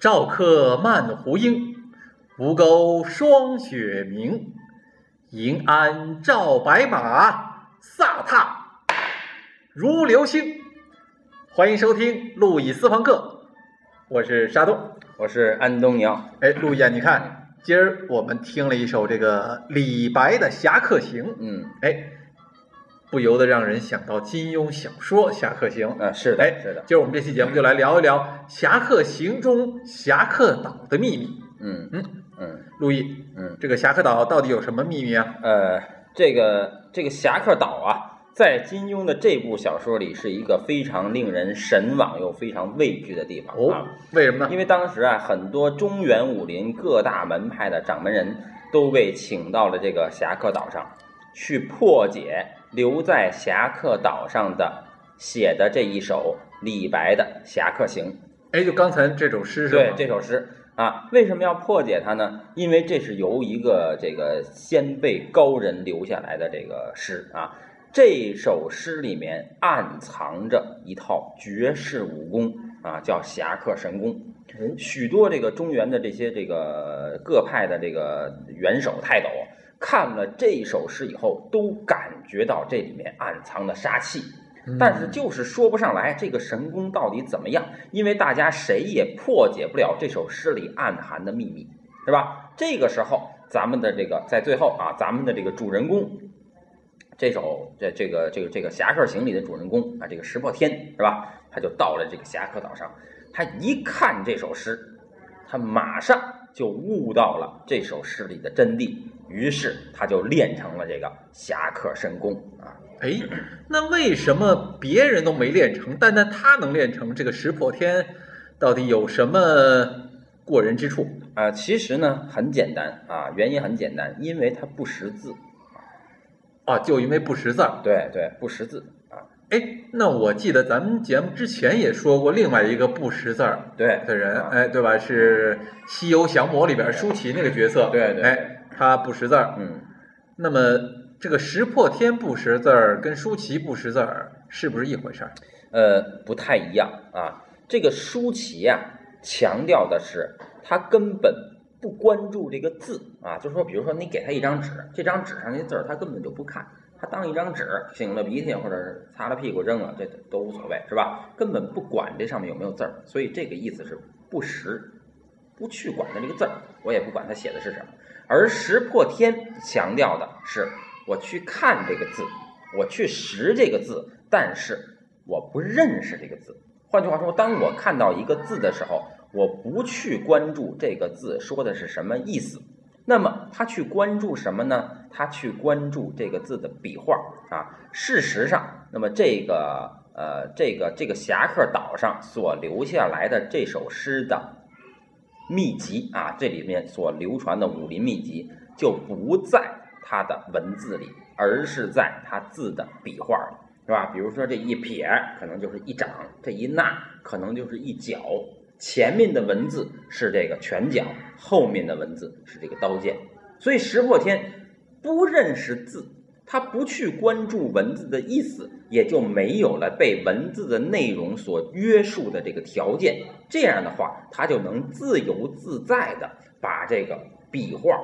赵客漫胡缨，吴钩霜雪明。银鞍照白马，飒沓如流星。欢迎收听路易私房客，我是沙东，我是安东尼奥。哎，陆毅，你看，今儿我们听了一首这个李白的《侠客行》，嗯，哎，不由得让人想到金庸小说《侠客行》。啊，是的，哎，是的，今儿我们这期节目就来聊一聊《侠客行》中侠客岛的秘密。嗯嗯嗯陆毅，嗯，这个侠客岛到底有什么秘密啊？呃，这个这个侠客岛啊，在金庸的这部小说里是一个非常令人神往又非常畏惧的地方哦啊。，为什么呢？因为当时啊，很多中原武林各大门派的掌门人都被请到了这个侠客岛上，去破解留在侠客岛上的写的这一首李白的《侠客行》。哎，就刚才这首诗是对？这首诗啊，为什么要破解它呢？因为这是由一个这个先辈高人留下来的这个诗啊。这首诗里面暗藏着一套绝世武功啊，叫侠客神功。嗯许多这个中原的这些这个各派的这个元首泰斗看了这首诗以后，都感觉到这里面暗藏的杀气。嗯但是就是说不上来这个神功到底怎么样，因为大家谁也破解不了这首诗里暗含的秘密，是吧？这个时候，咱们的这个在最后啊，咱们的这个主人公，这首这这个这个这个侠客行里的主人公啊，这个石破天是吧？他就到了这个侠客岛上，他一看这首诗，他马上就悟到了这首诗里的真谛，于是他就练成了这个侠客神功啊。哎，那为什么别人都没练成，但但他能练成？这个石破天到底有什么过人之处？啊，其实呢很简单啊，原因很简单，因为他不识字。啊，就因为不识字儿。对对，不识字啊。哎，那我记得咱们节目之前也说过另外一个不识字儿对的人，啊哎，对吧？是《西游降魔》里边舒淇那个角色。对对对哎，他不识字儿。嗯，那么这个石破天不识字儿跟舒淇不识字儿是不是一回事儿？呃，不太一样啊。这个舒淇呀、强调的是他根本不关注这个字啊，就是说，比如说你给他一张纸，这张纸上那字儿他根本就不看，他当一张纸，擤了鼻涕或者是擦了屁股扔了，这都无所谓，是吧？根本不管这上面有没有字儿，所以这个意思是不识，不去管它这个字儿，我也不管它写的是什么。而石破天强调的是，我去看这个字，我去识这个字，但是我不认识这个字。换句话说，当我看到一个字的时候，我不去关注这个字说的是什么意思。那么他去关注什么呢？他去关注这个字的笔画啊。事实上，那么这个呃，这个这个侠客岛上所留下来的这首诗的秘籍啊，这里面所流传的武林秘籍就不在他的文字里，而是在他字的笔画里，是吧？比如说这一撇可能就是一掌，这一捺可能就是一脚，前面的文字是这个拳脚，后面的文字是这个刀剑。所以石破天不认识字，他不去关注文字的意思，也就没有了被文字的内容所约束的这个条件。这样的话，他就能自由自在的把这个笔画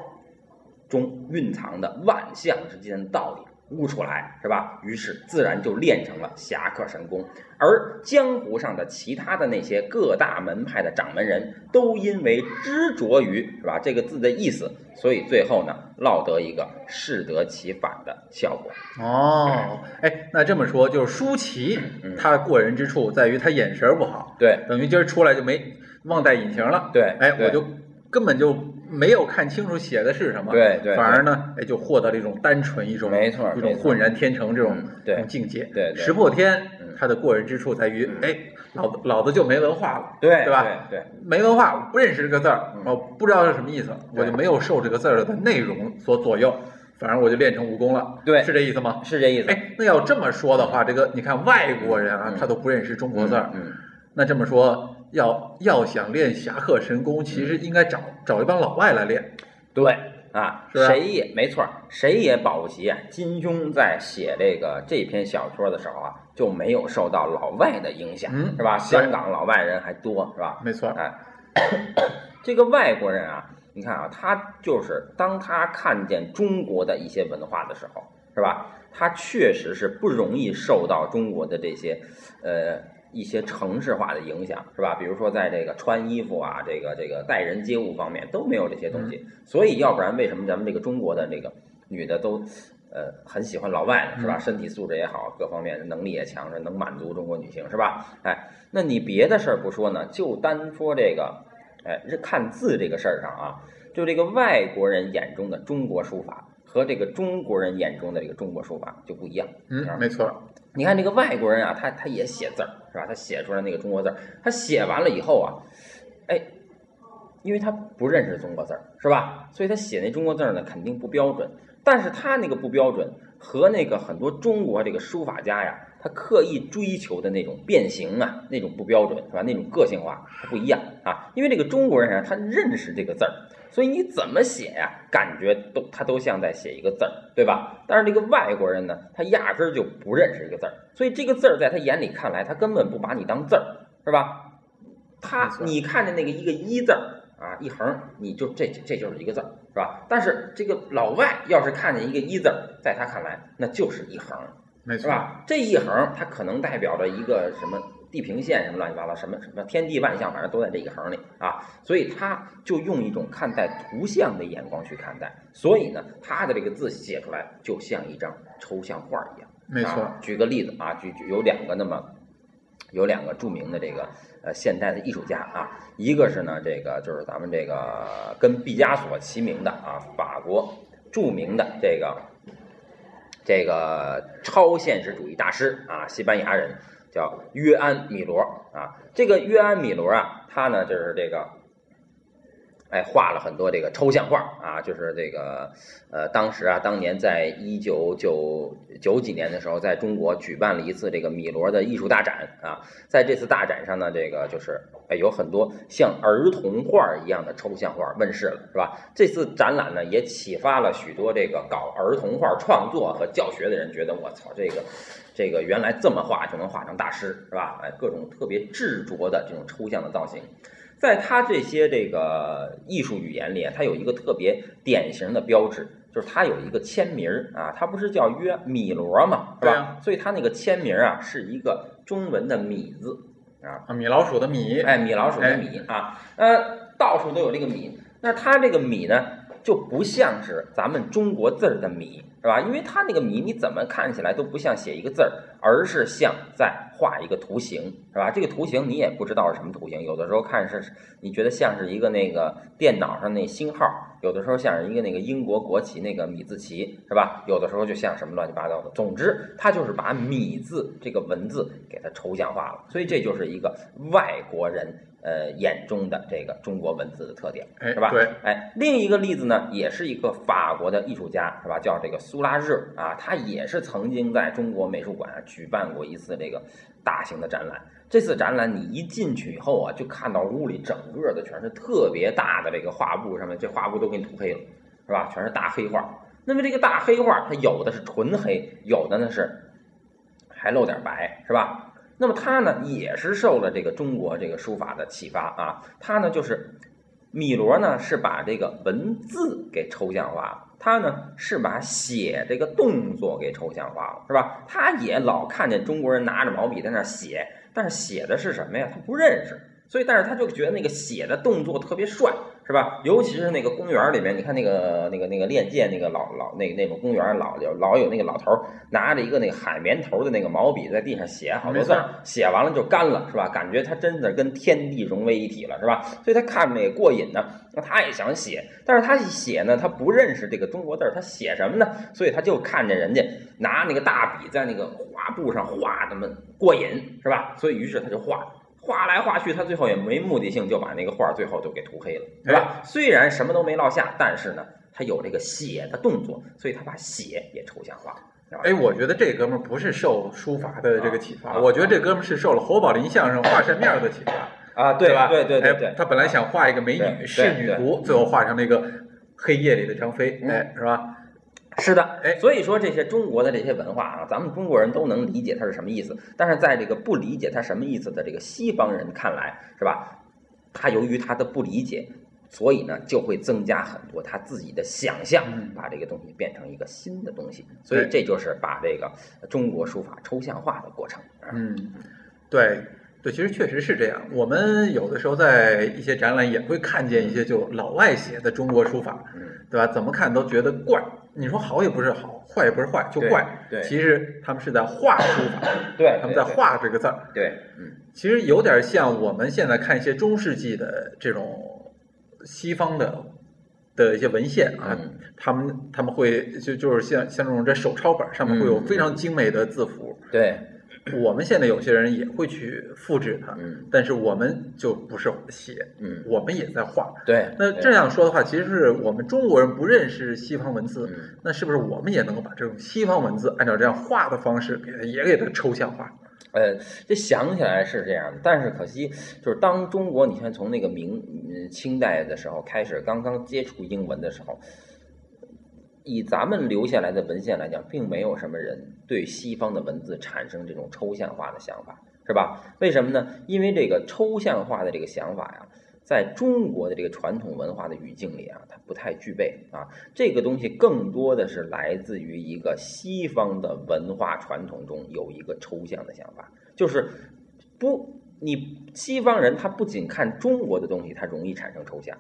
中蕴藏的万象之间的道理悟出来，是吧？于是自然就练成了侠客神功。而江湖上的其他的那些各大门派的掌门人都因为执着于是吧这个字的意思，所以最后呢落得一个适得其反的效果。哦，哎，那这么说就是舒淇嗯他过人之处在于她眼神儿不好，对等于今儿出来就没忘带隐形了。对，哎，我就根本就没有看清楚写的是什么，对对，反而呢，哎，就获得了一种单纯、一种没错一种浑然天成这种嗯对境界。对对石破天嗯他的过人之处在于嗯，哎，老子老子就没文化了，对对吧？对对没文化，我不认识这个字儿嗯，我不知道是什么意思，我就没有受这个字儿的内容所左右，反正我就练成武功了，对是这意思吗？是这意思。哎，那要这么说的话，这个你看外国人啊嗯，他都不认识中国字儿，嗯，那这么说，要要想练侠客神功，其实应该找找一帮老外来练。对啊，谁也没错儿，谁也保不齐啊。金庸在写这个这篇小说的时候啊，就没有受到老外的影响，嗯是吧？香港老外人还多，是吧？没错，哎，这个外国人啊，你看啊，他就是当他看见中国的一些文化的时候，是吧？他确实是不容易受到中国的这些，呃，一些城市化的影响，是吧？比如说在这个穿衣服啊，这个这个待人接物方面都没有这些东西，所以要不然为什么咱们这个中国的这个女的都，呃，很喜欢老外呢，是吧？身体素质也好，各方面能力也强，是能满足中国女性，是吧？哎，那你别的事儿不说呢，就单说这个。哎，这看字这个事儿上啊，就这个外国人眼中的中国书法和这个中国人眼中的这个中国书法就不一样。嗯，没错。你看这个外国人啊，他他也写字儿，是吧？他写出来那个中国字儿，他写完了以后啊，哎，因为他不认识中国字儿，是吧？所以他写那中国字儿呢，肯定不标准。但是他那个不标准和那个很多中国这个书法家呀。他刻意追求的那种变形啊，那种不标准是吧？那种个性化，它不一样啊。因为这个中国人啊，他认识这个字儿，所以你怎么写呀，感觉都他都像在写一个字儿，对吧？但是这个外国人呢，他压根儿就不认识这个字儿，所以这个字儿在他眼里看来，他根本不把你当字儿，是吧？他你看见那个一个一字儿啊，一横，你就这这就是一个字儿，是吧？但是这个老外要是看见一个一字儿，在他看来那就是一横。是吧？这一横它可能代表着一个什么地平线，什么乱七八糟，什么什么天地万象，反正都在这一行里啊。所以他就用一种看待图像的眼光去看待，所以呢，他的这个字写出来就像一张抽象画一样。没错。举个例子啊，举举有两个那么有两个著名的这个呃现代的艺术家啊，一个是呢这个就是咱们这个跟毕加索齐名的啊，法国著名的这个。这个超现实主义大师啊，西班牙人叫约安米罗啊。这个约安米罗啊，他呢就是这个。哎，画了很多这个抽象画啊，就是这个，呃，当时啊，当年在一九九九几年的时候，在中国举办了一次这个米罗的艺术大展啊，在这次大展上呢，这个就是哎，有很多像儿童画一样的抽象画问世了，是吧？这次展览呢，也启发了许多这个搞儿童画创作和教学的人，觉得我操，这个这个原来这么画就能画成大师，是吧？哎，各种特别执着的这种抽象的造型。在他这些这个艺术语言里，他有一个特别典型的标志，就是他有一个签名儿啊，他不是叫约米罗嘛，是吧？所以他那个签名啊是一个中文的米字啊，米老鼠的米，哎，米老鼠的米啊，呃，到处都有这个米，那他这个米呢就不像是咱们中国字儿的米，是吧？因为它那个米你怎么看起来都不像写一个字儿，而是像在。画一个图形是吧？这个图形你也不知道是什么图形，有的时候看是你觉得像是一个那个电脑上那星号，有的时候像是一个那个英国国旗那个米字旗是吧？有的时候就像什么乱七八糟的。总之，它就是把米字这个文字给它抽象化了，所以这就是一个外国人。呃，眼中的这个中国文字的特点，是吧？对，哎，另一个例子呢，也是一个法国的艺术家，是吧？叫这个苏苏拉日啊，他也是曾经在中国美术馆举办过一次这个大型的展览。这次展览你一进去以后啊，就看到屋里整个的全是特别大的这个画布，上面这画布都给你涂黑了，是吧？全是大黑画。那么这个大黑画，它有的是纯黑，有的呢是还露点白，是吧？那么他呢，也是受了这个中国这个书法的启发啊。他呢，就是米罗呢，是把这个文字给抽象化了；他呢，是把写这个动作给抽象化了，是吧？他也老看见中国人拿着毛笔在那写，但是写的是什么呀？他不认识，所以但是他就觉得那个写的动作特别帅。是吧？尤其是那个公园里面，你看那个那个那个练剑那个老老那那种公园老有老有那个老头拿着一个那个海绵头的那个毛笔在地上写好多字，写完了就干了，是吧？感觉他真的跟天地融为一体了，是吧？所以他看着那个过瘾呢，那他也想写，但是他一写呢，他不认识这个中国字，他写什么呢？所以他就看见人家拿那个大笔在那个画布上画，那么过瘾，是吧？所以于是他就画。画来画去，他最后也没目的性，就把那个画最后就给涂黑了，对吧？虽然什么都没落下，但是呢，他有这个写的动作，所以他把写也抽象化了。哎，我觉得这哥们儿不是受书法的这个启发，我觉得这哥们儿是受了侯宝林相声画扇面的启发啊，对吧？对对对对，他本来想画一个美女仕女图，最后画成了一个黑夜里的张飞，哎，是吧？是的，哎，所以说这些中国的这些文化啊，咱们中国人都能理解它是什么意思，但是在这个不理解它什么意思的这个西方人看来，是吧？他由于他的不理解，所以呢就会增加很多他自己的想象，嗯把这个东西变成一个新的东西。所以这就是把这个中国书法抽象化的过程。啊嗯，对对，其实确实是这样。我们有的时候在一些展览也会看见一些就老外写的中国书法，嗯，对吧？怎么看都觉得怪。你说好也不是好，坏也不是坏，就对怪。对其实他们是在画书法，对，他们在画这个字儿。对，嗯其实有点像我们现在看一些中世纪的这种西方的的一些文献啊，嗯他们他们会就就是像像这种这手抄本上面会有非常精美的字符，对，我们现在有些人也会去复制它，嗯但是我们就不是写，嗯，我们也在画。对。那这样说的话，其实是我们中国人不认识西方文字，嗯那是不是我们也能够把这种西方文字按照这样画的方式给它也给它抽象化？呃，这想起来是这样的，但是可惜就是当中国，你看从那个明嗯清代的时候开始，刚刚接触英文的时候，以咱们留下来的文献来讲，并没有什么人对西方的文字产生这种抽象化的想法，是吧？为什么呢？因为这个抽象化的这个想法呀，在中国的这个传统文化的语境里啊，它不太具备啊。这个东西更多的是来自于一个西方的文化传统中有一个抽象的想法，就是不，你西方人他不仅看中国的东西，他容易产生抽象，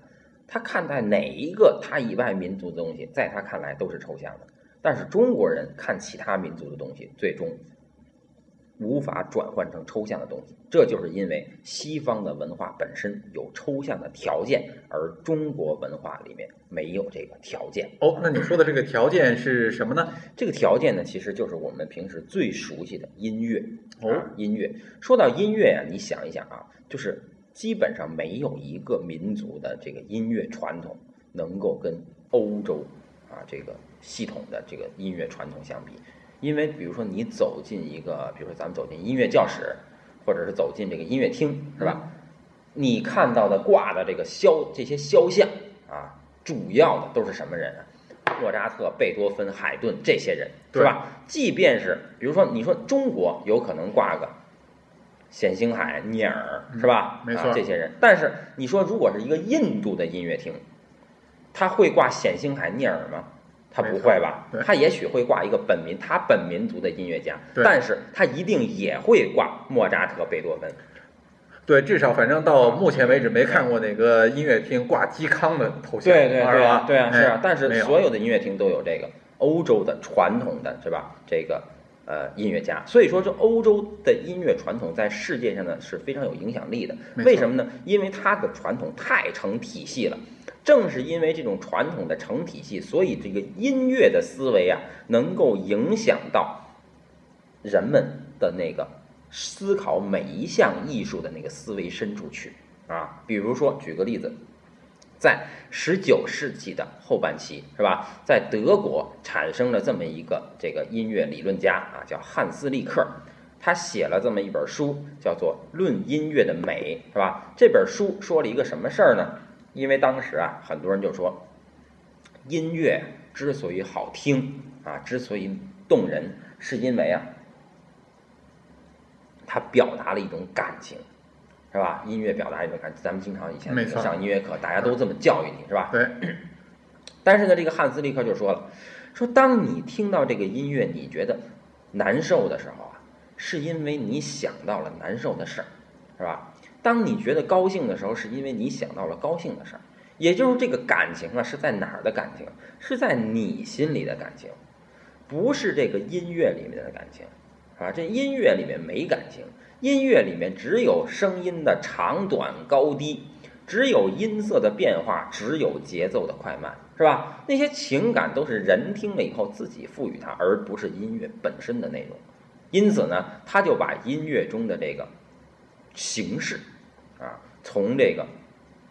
他看待哪一个他以外民族的东西，在他看来都是抽象的。但是中国人看其他民族的东西，最终无法转换成抽象的东西，这就是因为西方的文化本身有抽象的条件，而中国文化里面没有这个条件。哦，那你说的这个条件是什么呢？这个条件呢，其实就是我们平时最熟悉的音乐。哦啊，音乐。说到音乐呀、你想一想啊，就是基本上没有一个民族的这个音乐传统能够跟欧洲啊这个系统的这个音乐传统相比。因为比如说你走进一个，比如说咱们走进音乐教室，或者是走进这个音乐厅，是吧？你看到的挂的这个肖这些肖像啊，主要的都是什么人啊？莫扎特、贝多芬、海顿这些人是吧？即便是比如说你说中国有可能挂个冼星海、聂耳是吧？嗯没错啊，这些人。但是你说如果是一个印度的音乐厅，他会挂冼星海、聂耳吗？他不会吧？他也许会挂一个本民他本民族的音乐家，但是他一定也会挂莫扎特、贝多芬。对，至少反正到目前为止没看过哪个音乐厅挂嵇康的头像，对对对是吧？对啊，是啊哎。但是所有的音乐厅都有这个欧洲的传统的是吧？这个呃音乐家，所以说这欧洲的音乐传统在世界上呢是非常有影响力的。为什么呢？因为它的传统太成体系了。正是因为这种传统的成体系，所以这个音乐的思维啊，能够影响到人们的那个思考每一项艺术的那个思维深处去啊。比如说，举个例子，在十九世纪的后半期，是吧？在德国产生了这么一个这个音乐理论家啊，叫汉斯利克。他写了这么一本书，叫做《论音乐的美》，是吧？这本书说了一个什么事儿呢？因为当时啊，很多人就说，音乐之所以好听啊，之所以动人，是因为啊，它表达了一种感情，是吧？音乐表达一种感情，咱们经常以前上音乐课，大家都这么教育你，是吧？对，但是呢，这个汉斯立刻就说了，说当你听到这个音乐，你觉得难受的时候啊，是因为你想到了难受的事儿，是吧？当你觉得高兴的时候，是因为你想到了高兴的事儿。也就是这个感情啊，是在哪儿的感情？是在你心里的感情，不是这个音乐里面的感情，啊，这音乐里面没感情，音乐里面只有声音的长短高低，只有音色的变化，只有节奏的快慢，是吧？那些情感都是人听了以后自己赋予它，而不是音乐本身的内容。因此呢，他就把音乐中的这个形式啊，从这个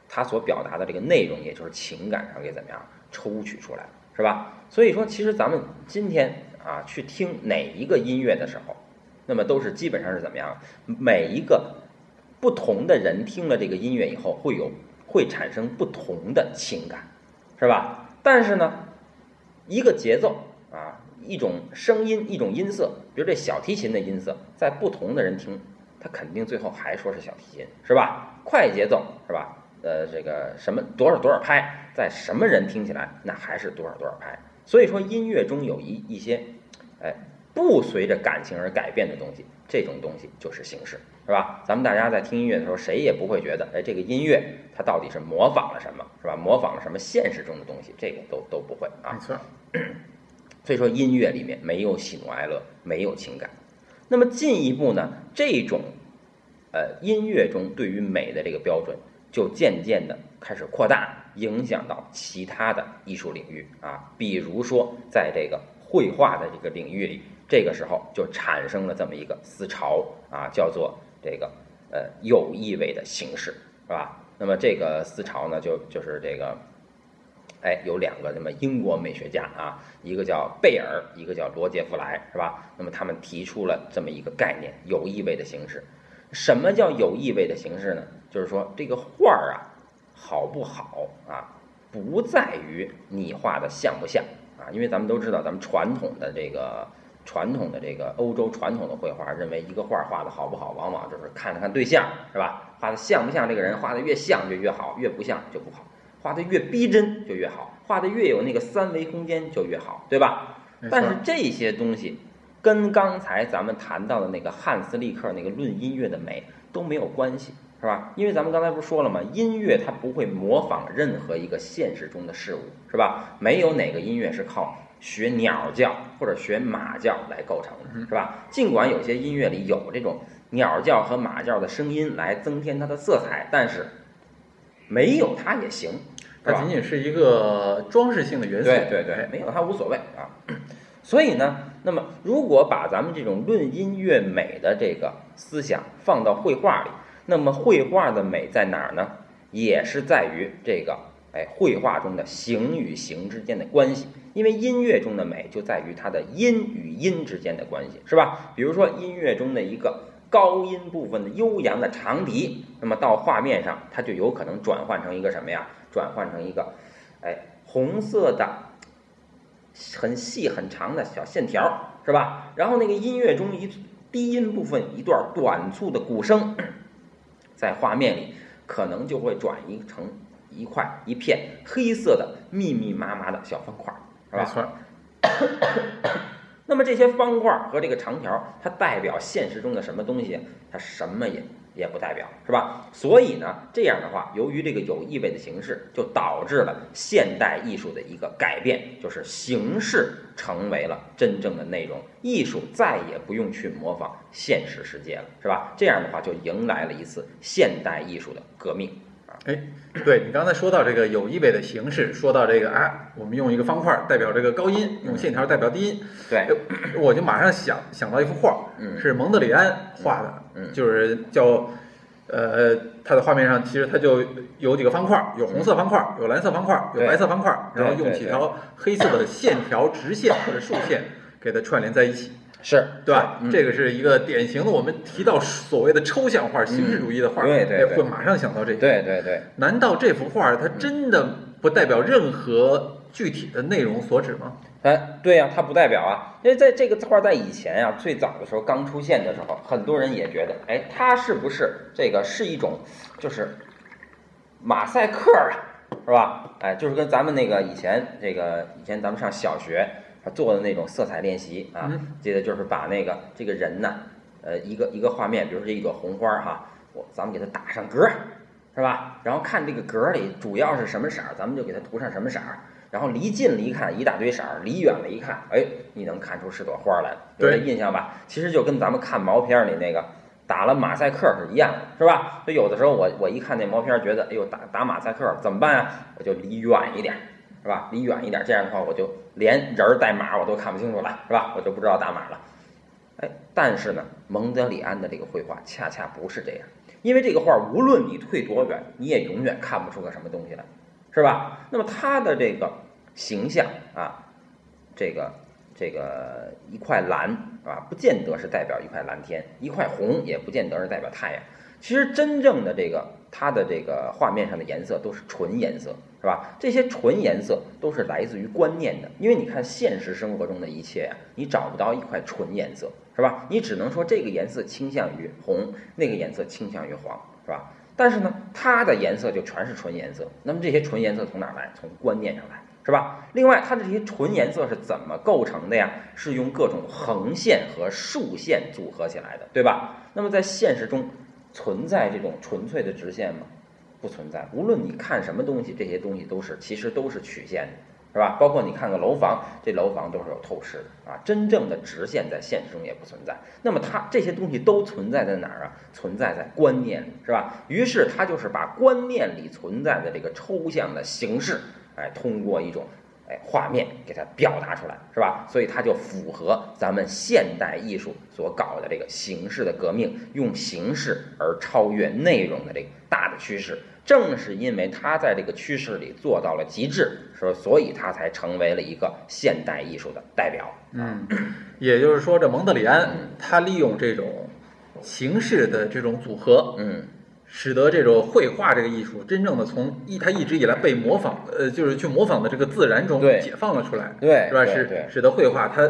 他所表达的这个内容，也就是情感上给怎么样抽取出来，是吧？所以说，其实咱们今天啊去听哪一个音乐的时候，那么都是基本上是怎么样？每一个不同的人听了这个音乐以后，会有会产生不同的情感，是吧？但是呢，一个节奏啊，一种声音，一种音色，比如这小提琴的音色，在不同的人听，他肯定最后还说是小提琴，是吧？快节奏是吧？呃，这个什么多少多少拍，在什么人听起来那还是多少多少拍。所以说音乐中有一一些，哎，不随着感情而改变的东西，这种东西就是形式，是吧？咱们大家在听音乐的时候，谁也不会觉得，哎，这个音乐它到底是模仿了什么，是吧？模仿了什么现实中的东西，这个都都不会啊。没错。所以说音乐里面没有喜怒哀乐，没有情感。那么进一步呢，这种，呃，音乐中对于美的这个标准，就渐渐的开始扩大，影响到其他的艺术领域啊。比如说，在这个绘画的这个领域里，这个时候就产生了这么一个思潮啊，叫做这个呃有意味的形式，是吧？那么这个思潮呢，就就是这个。哎，有两个那么英国美学家啊，一个叫贝尔，一个叫罗杰弗莱，是吧？那么他们提出了这么一个概念，有意味的形式。什么叫有意味的形式呢？就是说这个画儿啊，好不好啊，不在于你画的像不像啊，因为咱们都知道，咱们传统的这个传统的这个欧洲传统的绘画认为，一个画画的好不好，往往就是看了看对象，是吧？画的像不像这个人，画的越像就越好，越不像就不好。画的越逼真就越好，画的越有那个三维空间就越好，对吧？但是这些东西跟刚才咱们谈到的那个汉斯利克那个论音乐的美都没有关系，是吧？因为咱们刚才不是说了吗？音乐它不会模仿任何一个现实中的事物，是吧？没有哪个音乐是靠学鸟叫或者学马叫来构成的，是吧？尽管有些音乐里有这种鸟叫和马叫的声音来增添它的色彩，但是没有它也行。它仅仅是一个装饰性的元素，对对对，没有它无所谓啊。所以呢，那么如果把咱们这种论音乐美的这个思想放到绘画里，那么绘画的美在哪儿呢？也是在于这个哎，绘画中的形与形之间的关系。因为音乐中的美就在于它的音与音之间的关系，是吧？比如说音乐中的一个高音部分的悠扬的长笛，那么到画面上它就有可能转换成一个什么呀？转换成一个，哎，红色的，很细很长的小线条，是吧？然后那个音乐中一低音部分一段短促的鼓声，在画面里可能就会转移成一块一片黑色的密密麻麻的小方块，是吧？没错。那么这些方块和这个长条，它代表现实中的什么东西？它什么也。也不代表是吧？所以呢，这样的话，由于这个有意味的形式，就导致了现代艺术的一个改变，就是形式成为了真正的内容，艺术再也不用去模仿现实世界了，是吧？这样的话，就迎来了一次现代艺术的革命啊！哎，对你刚才说到这个有意味的形式，说到这个啊，我们用一个方块代表这个高音，用线条代表低音，对，我就马上想想到一幅画，嗯，是蒙德里安画的。嗯，就是叫，呃，它的画面上其实它就有几个方块，有红色方块，有蓝色方块，有白色方块，然后用几条黑色的线条直线或者竖线给它串联在一起，是对吧？这个是一个典型的我们提到所谓的抽象画、形式主义的画，对对，会马上想到这些。对对对，难道这幅画它真的不代表任何具体的内容所指吗？哎，对呀，它不代表啊，因为在这个画在以前呀，最早的时候刚出现的时候，很多人也觉得，哎，它是不是这个是一种，就是马赛克啊，是吧？哎，就是跟咱们那个以前这个以前咱们上小学做的那种色彩练习啊，记得就是把那个这个人呢，呃，一个一个画面，比如说这一朵红花哈，我咱们给它打上格，是吧？然后看这个格里主要是什么色儿，咱们就给它涂上什么色儿。然后离近了一看，一大堆色儿；离远了一看，哎，你能看出是朵花来了，有这印象吧？其实就跟咱们看毛片里那个打了马赛克是一样的，是吧？所以有的时候我我一看那毛片，觉得哎呦打打马赛克怎么办啊？我就离远一点，是吧？离远一点，这样的话我就连人带马我都看不清楚了，是吧？我就不知道打马了。哎，但是呢，蒙德里安的这个绘画恰恰不是这样，因为这个画无论你退多远，你也永远看不出个什么东西来，是吧？那么他的这个。形象啊，这个这个一块蓝啊，不见得是代表一块蓝天；一块红也不见得是代表太阳。其实真正的这个它的这个画面上的颜色都是纯颜色，是吧？这些纯颜色都是来自于观念的，因为你看现实生活中的一切呀，你找不到一块纯颜色，是吧？你只能说这个颜色倾向于红，那个颜色倾向于黄，是吧？但是呢，它的颜色就全是纯颜色。那么这些纯颜色从哪来？从观念上来，是吧？另外，它的这些纯颜色是怎么构成的呀？是用各种横线和竖线组合起来的，对吧？那么在现实中存在这种纯粹的直线吗？不存在。无论你看什么东西，这些东西都是其实都是曲线的。是吧？包括你看个楼房，这楼房都是有透视的啊。真正的直线在现实中也不存在。那么它这些东西都存在在哪儿啊？存在在观念里，是吧？于是它就是把观念里存在的这个抽象的形式，哎，通过一种哎画面给它表达出来，是吧？所以它就符合咱们现代艺术所搞的这个形式的革命，用形式而超越内容的这个大的趋势。正是因为他在这个趋势里做到了极致，说所以他才成为了一个现代艺术的代表。嗯，也就是说，这蒙德里安他利用这种形式的这种组合，嗯，使得这种绘画这个艺术真正的从一它一直以来被模仿，呃，就是去模仿的这个自然中解放了出来，对，是吧？使使得绘画它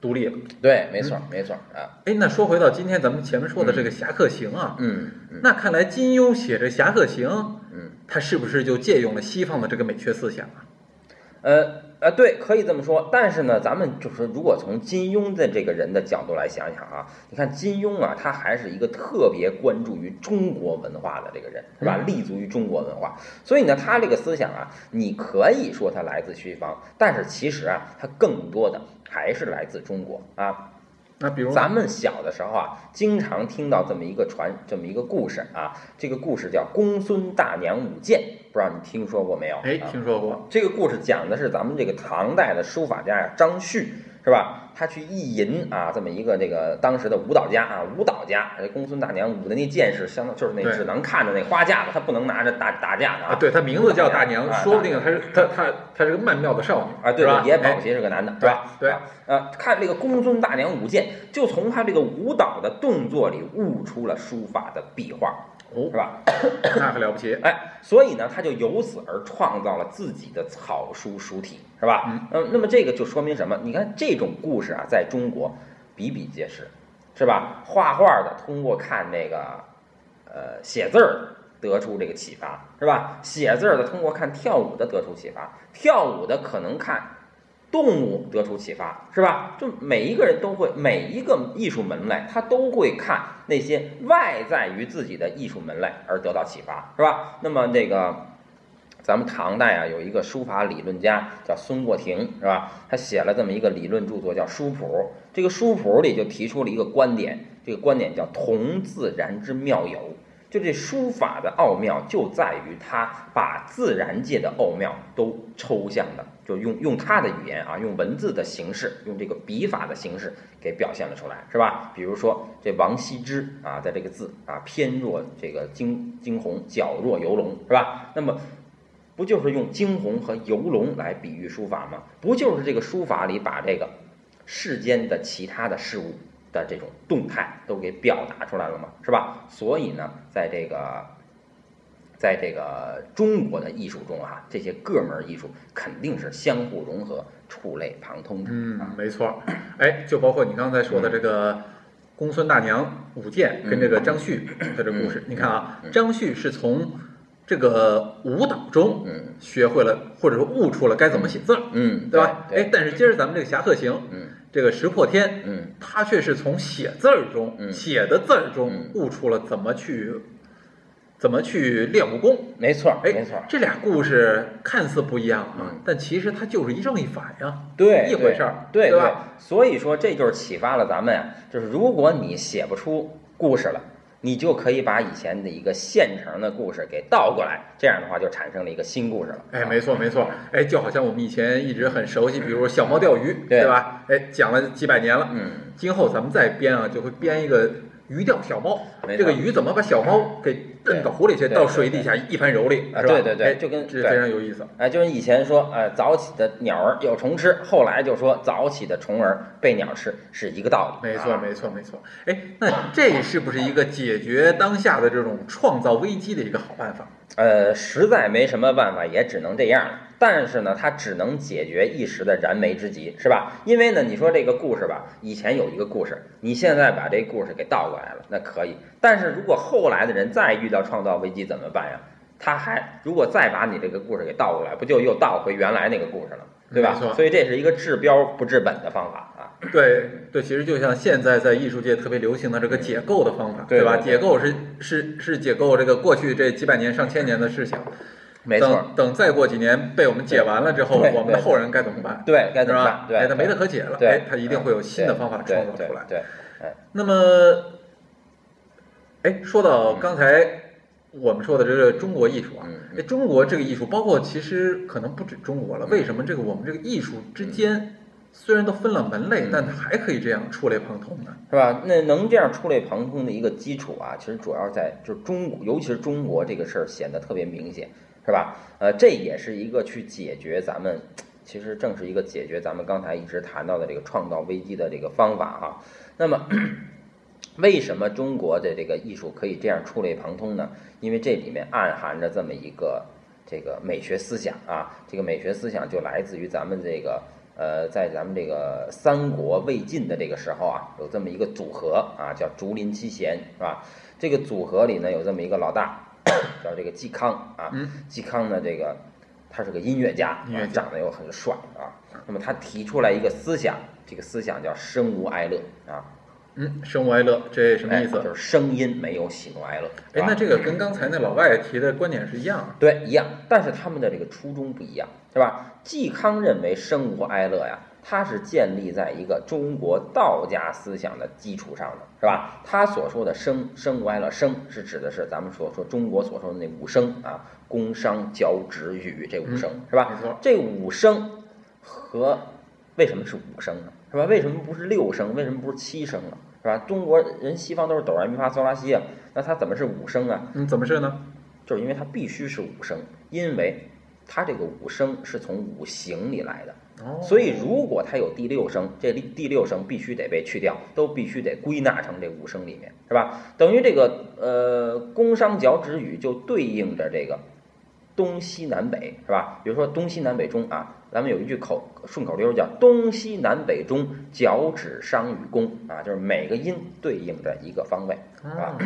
独立了。对，没错没错啊，哎，那说回到今天咱们前面说的这个《侠客行》啊，嗯嗯那看来金庸写这《侠客行》，嗯，他是不是就借用了西方的这个美学思想啊？呃呃，对，可以这么说。但是呢，咱们就是如果从金庸的这个人的角度来想想啊，你看金庸啊，他还是一个特别关注于中国文化的这个人，是吧？立足于中国文化，所以呢，他这个思想啊，你可以说他来自西方，但是其实啊，他更多的还是来自中国啊。那比如咱们小的时候啊，经常听到这么一个传，这么一个故事啊。这个故事叫公孙大娘舞剑，不知道你听说过没有？哎，啊听说过，这个故事讲的是咱们这个唐代的书法家呀，张旭是吧？他去意淫啊，这么一个这个当时的舞蹈家啊，舞蹈家。这公孙大娘舞的那剑是相当，就是那只能看着那花架子，他不能拿着打打架的啊，对他名字叫大娘，啊说不定他是他他他是个曼妙的少女啊，对是吧，也保哎洁是个男的，是对吧？对看这个公孙大娘舞剑，就从他这个舞蹈的动作里悟出了书法的壁画，哦是，吧？那可了不起，哎，所以呢，他就由此而创造了自己的草书书体，是吧？嗯嗯，那么这个就说明什么？你看这种故事啊，在中国比比皆是，是吧？画画的通过看那个，呃，写字儿得出这个启发，是吧？写字儿的通过看跳舞的得出启发，跳舞的可能看动物得出启发，是吧？就每一个人都会，每一个艺术门类，他都会看那些外在于自己的艺术门类而得到启发，是吧？那么这个，咱们唐代啊，有一个书法理论家叫孙过庭，是吧？他写了这么一个理论著作叫《书谱》，这个书谱里就提出了一个观点，这个观点叫“同自然之妙有”。就这书法的奥妙，就在于它把自然界的奥妙都抽象的，就用用他的语言啊，用文字的形式，用这个笔法的形式给表现了出来，是吧？比如说这王羲之啊的这个字啊，偏若这个惊惊鸿，矫若游龙，是吧？那么不就是用惊鸿和游龙来比喻书法吗？不就是这个书法里把这个世间的其他的事物的这种动态都给表达出来了嘛？是吧？所以呢，在这个，在这个中国的艺术中啊，这些各门艺术肯定是相互融合、触类旁通的。嗯啊，没错，哎，就包括你刚才说的这个公孙大娘舞剑跟这个张旭的这故事，你看啊，张旭是从这个舞蹈中嗯学会了，或者说悟出了该怎么写字儿，嗯，对吧？哎，，但是今儿咱们这个《侠客行》，嗯这个石破天，嗯他却是从写字儿中、嗯写的字儿中嗯悟出了怎么去怎么去练武功。没错，哎，没错，这俩故事看似不一样啊，嗯但其实它就是一正一反呀。对，一回事儿对对吧？所以说，这就是启发了咱们呀，就是如果你写不出故事了，你就可以把以前的一个现成的故事给倒过来，这样的话就产生了一个新故事了。哎，啊没错没错，哎，就好像我们以前一直很熟悉，比如小猫钓鱼，对对吧？哎，讲了几百年了，嗯，今后咱们再编啊，就会编一个鱼钓小猫，这个鱼怎么把小猫给蹬到湖里去，到水底下一番蹂躏，啊是吧？对对对哎就跟这非常有意思。哎，就是以前说，呃，早起的鸟儿有虫吃，后来就说早起的虫儿被鸟吃，是一个道理。没错，啊没错，没错。哎，那这是不是一个解决当下的这种创造危机的一个好办法？呃，实在没什么办法，也只能这样了。但是呢，它只能解决一时的燃眉之急，是吧？因为呢，你说这个故事吧，以前有一个故事，你现在把这故事给倒过来了，那可以。但是如果后来的人再遇到创造危机怎么办呀？他还如果再把你这个故事给倒过来，不就又倒回原来那个故事了，对吧？所以这是一个治标不治本的方法啊。对对，其实就像现在在艺术界特别流行的这个解构的方法，吧？对对对解构是是是解构这个过去这几百年、上千年的事情。没错，等等再过几年被我们解完了之后，我们的后人该怎么办？对，该怎么办？？对，哎，他没得可解了，对哎，他一定会有新的方法创造出来。对那么，哎，说到刚才我们说的这个中国艺术啊，嗯哎，中国这个艺术，包括其实可能不止中国了，为什么这个我们这个艺术之间虽然都分了门类嗯，但它还可以这样触类旁通呢？是吧？那能这样触类旁通的一个基础啊，其实主要在就是中国，尤其是中国这个事儿显得特别明显，是吧？呃，这也是一个去解决咱们，其实正是一个解决咱们刚才一直谈到的这个创造危机的这个方法哈、那么，为什么中国的这个艺术可以这样触类旁通呢？因为这里面暗含着这么一个这个美学思想啊，这个美学思想就来自于咱们这个呃，在咱们这个三国魏晋的这个时候啊，有这么一个组合啊，叫竹林七贤，是吧？这个组合里呢有这么一个老大，叫这个嵇康啊。嗯嵇康呢，这个他是个音乐家，长得又很帅啊。那么他提出来一个思想，这个思想叫生无哀乐啊。嗯，生无哀乐，这什么意思？哎就是声音没有喜怒哀乐。哎，啊那这个跟刚才那老外提的观点是一样的。对，一样，但是他们的这个初衷不一样，是吧？嵇康认为生无哀乐呀，它是建立在一个中国道家思想的基础上的，是吧？他所说的生生无哀乐，生是指的是咱们所说中国所说的那五声啊，宫商角徵羽这五声，是吧？这五声和为什么是五声呢？是吧？为什么不是六声？为什么不是七声呢？是吧？中国人西方都是哆来咪发嗦拉西啊，那它怎么是五声啊？嗯，怎么是呢？就是因为它必须是五声，因为它这个五声是从五行里来的，哦，所以如果它有第六声，这第第六声必须得被去掉，都必须得归纳成这五声里面，是吧？等于这个呃宫商角徵羽就对应着这个东西南北，是吧？比如说东西南北中啊，咱们有一句口顺口溜叫东西南北中，角徵商与宫啊，就是每个音对应着一个方位，啊，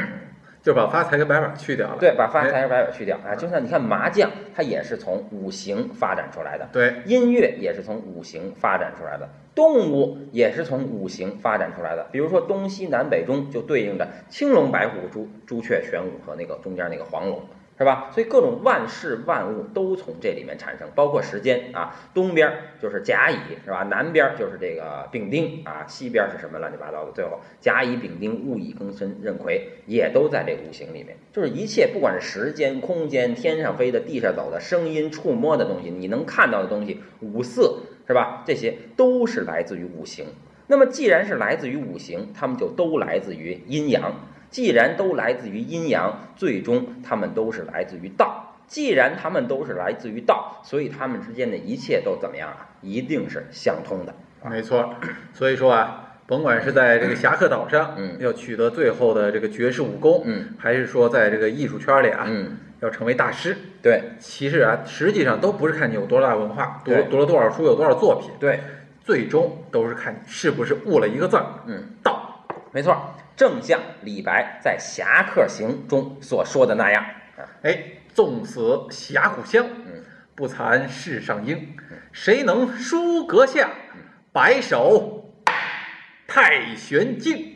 就把发财跟白马去掉了。对，把发哎财跟白马去掉啊，就像你看麻将，它也是从五行发展出来的，对，音乐也是从五行发展出来的，动物也是从五行发展出来的。比如说东西南北中就对应着青龙、白虎、朱朱雀、玄武和那个中间那个黄龙。是吧？所以各种万事万物都从这里面产生，包括时间啊，东边就是甲乙，是吧？南边就是这个丙丁啊，西边是什么乱七八糟的？最后甲乙丙丁戊乙庚申壬癸也都在这五行里面，就是一切不管是时间、空间、天上飞的、地上走的、声音、触摸的东西，你能看到的东西，五色是吧？这些都是来自于五行。那么既然是来自于五行，它们就都来自于阴阳。既然都来自于阴阳，最终他们都是来自于道。既然他们都是来自于道，所以他们之间的一切都怎么样啊？一定是相通的。没错。所以说啊，甭管是在这个侠客岛上，嗯要取得最后的这个绝世武功，嗯还是说在这个艺术圈里啊，嗯，要成为大师，对其实啊，实际上都不是看你有多大文化，读读了多少书，有多少作品，对，最终都是看你是不是悟了一个字儿嗯，道。没错，正像李白在《侠客行》中所说的那样啊，哎，纵死侠骨香，嗯不惭世上英。谁能书阁下，白首太玄经？